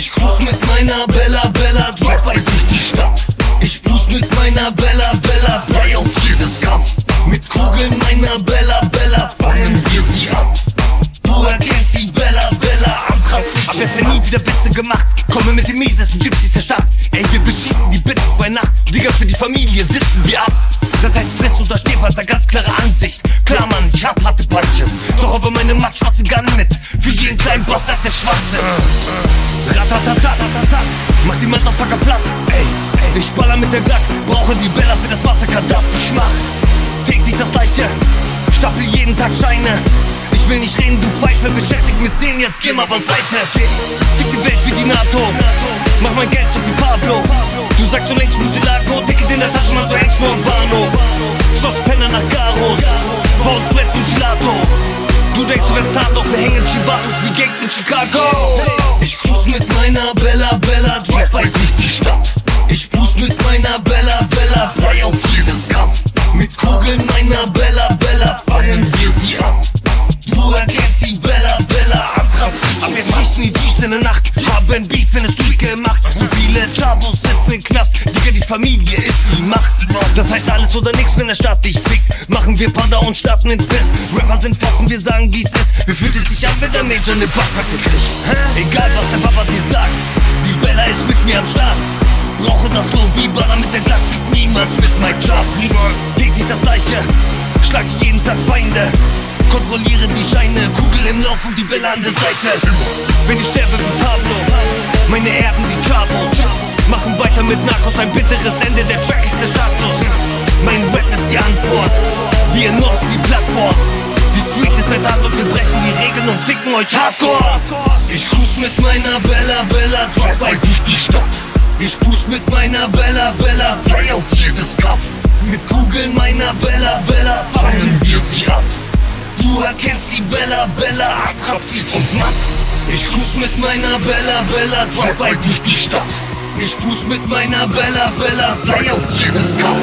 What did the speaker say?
Ich cruise mit meiner Bella Bella, Drive-By durch die Stadt. Ich cruise mit meiner Bella Bella, Brei auf jedes Kampf. Mit Kugeln meiner Bella Bella fangen wir sie ab. Du erkennst die Bella Bella Anthrazit. Hab jetzt nie wieder Witze gemacht. Komme mit den miesesten Gypsies der Stadt. Ey, wir beschießen die Bitches bei Nacht. Digga, für die Familie sitzen wir ab. Das heißt, Fress oder hat da ganz klare Ansicht. Klar, Mann, ich hab harte Punches. Doch aber meine macht schwarze Gun mit. Für jeden kleinen Bastard der Schwarze. Mach die Motherfucker platt. Ey, ich baller mit der Glock. Brauche die Bella für das Massaker, das ich mach. Täglich das Gleiche. Stapel jeden Tag Scheine. Ich will nicht reden, du Pfeife, beschäftigt mit Zähnen, jetzt geh mal beiseite. Fick die Welt wie die NATO, mach mein Geld so wie Pablo. Du sagst so längst Musilago, Ticket in der Tasche und du hängst nur am Bahnhof. Schloss Penner nach Garos, Baus Brett und Gelato. Du denkst, du wärst hart, doch wir hängen Chivatos wie Gangs in Chicago. Ich cruise mit meiner Bella Bella, Kugeln meiner Bella Bella fangen wir sie ab. Du erkennst die Bella Bella Anthrazit. Ab jetzt schießen die G's in der Nacht, haben Beef in der Street gemacht. So viele Chavos sitzen im Knast, Digga, die Familie ist die Macht. Das heißt alles oder nix, wenn der Staat dich fickt. Machen wir Panda und starten ins Fest. Rapper sind Fotzen, wir sagen wie's ist. Wie fühlt es sich an, wenn der Major ne Backpfeife kriegt? Egal was der Papa dir sagt, die Bella ist mit mir am Start. Brauche das nur wie Baller mit der Glatt, niemals mit mein Job. Täglich das gleiche, schlag jeden Tag Feinde. Kontrolliere die Scheine, Kugel im Lauf und die Bella an der Seite. Wenn ich sterbe wie Pablo, meine Erben die Chavos. Machen weiter mit Narcos, ein bitteres Ende, der Track ist der Startschuss. Mein Rap ist die Antwort, wir nutzen die Plattform. Die Street ist ein Tatort, wir brechen die Regeln und ficken euch hardcore. Ich cruise mit meiner Bella Bella, Drive-By durch die Stadt. Ich cruise mit meiner Bella Bella, Brei auf jedes Kampf. Mit Kugeln meiner Bella Bella fangen wir sie ab. Du erkennst die Bella Bella, Anthrazit und matt. Ich cruise mit meiner Bella Bella, Drive-By durch die Stadt. Ich cruise mit meiner Bella Bella, Brei auf jedes Kampf.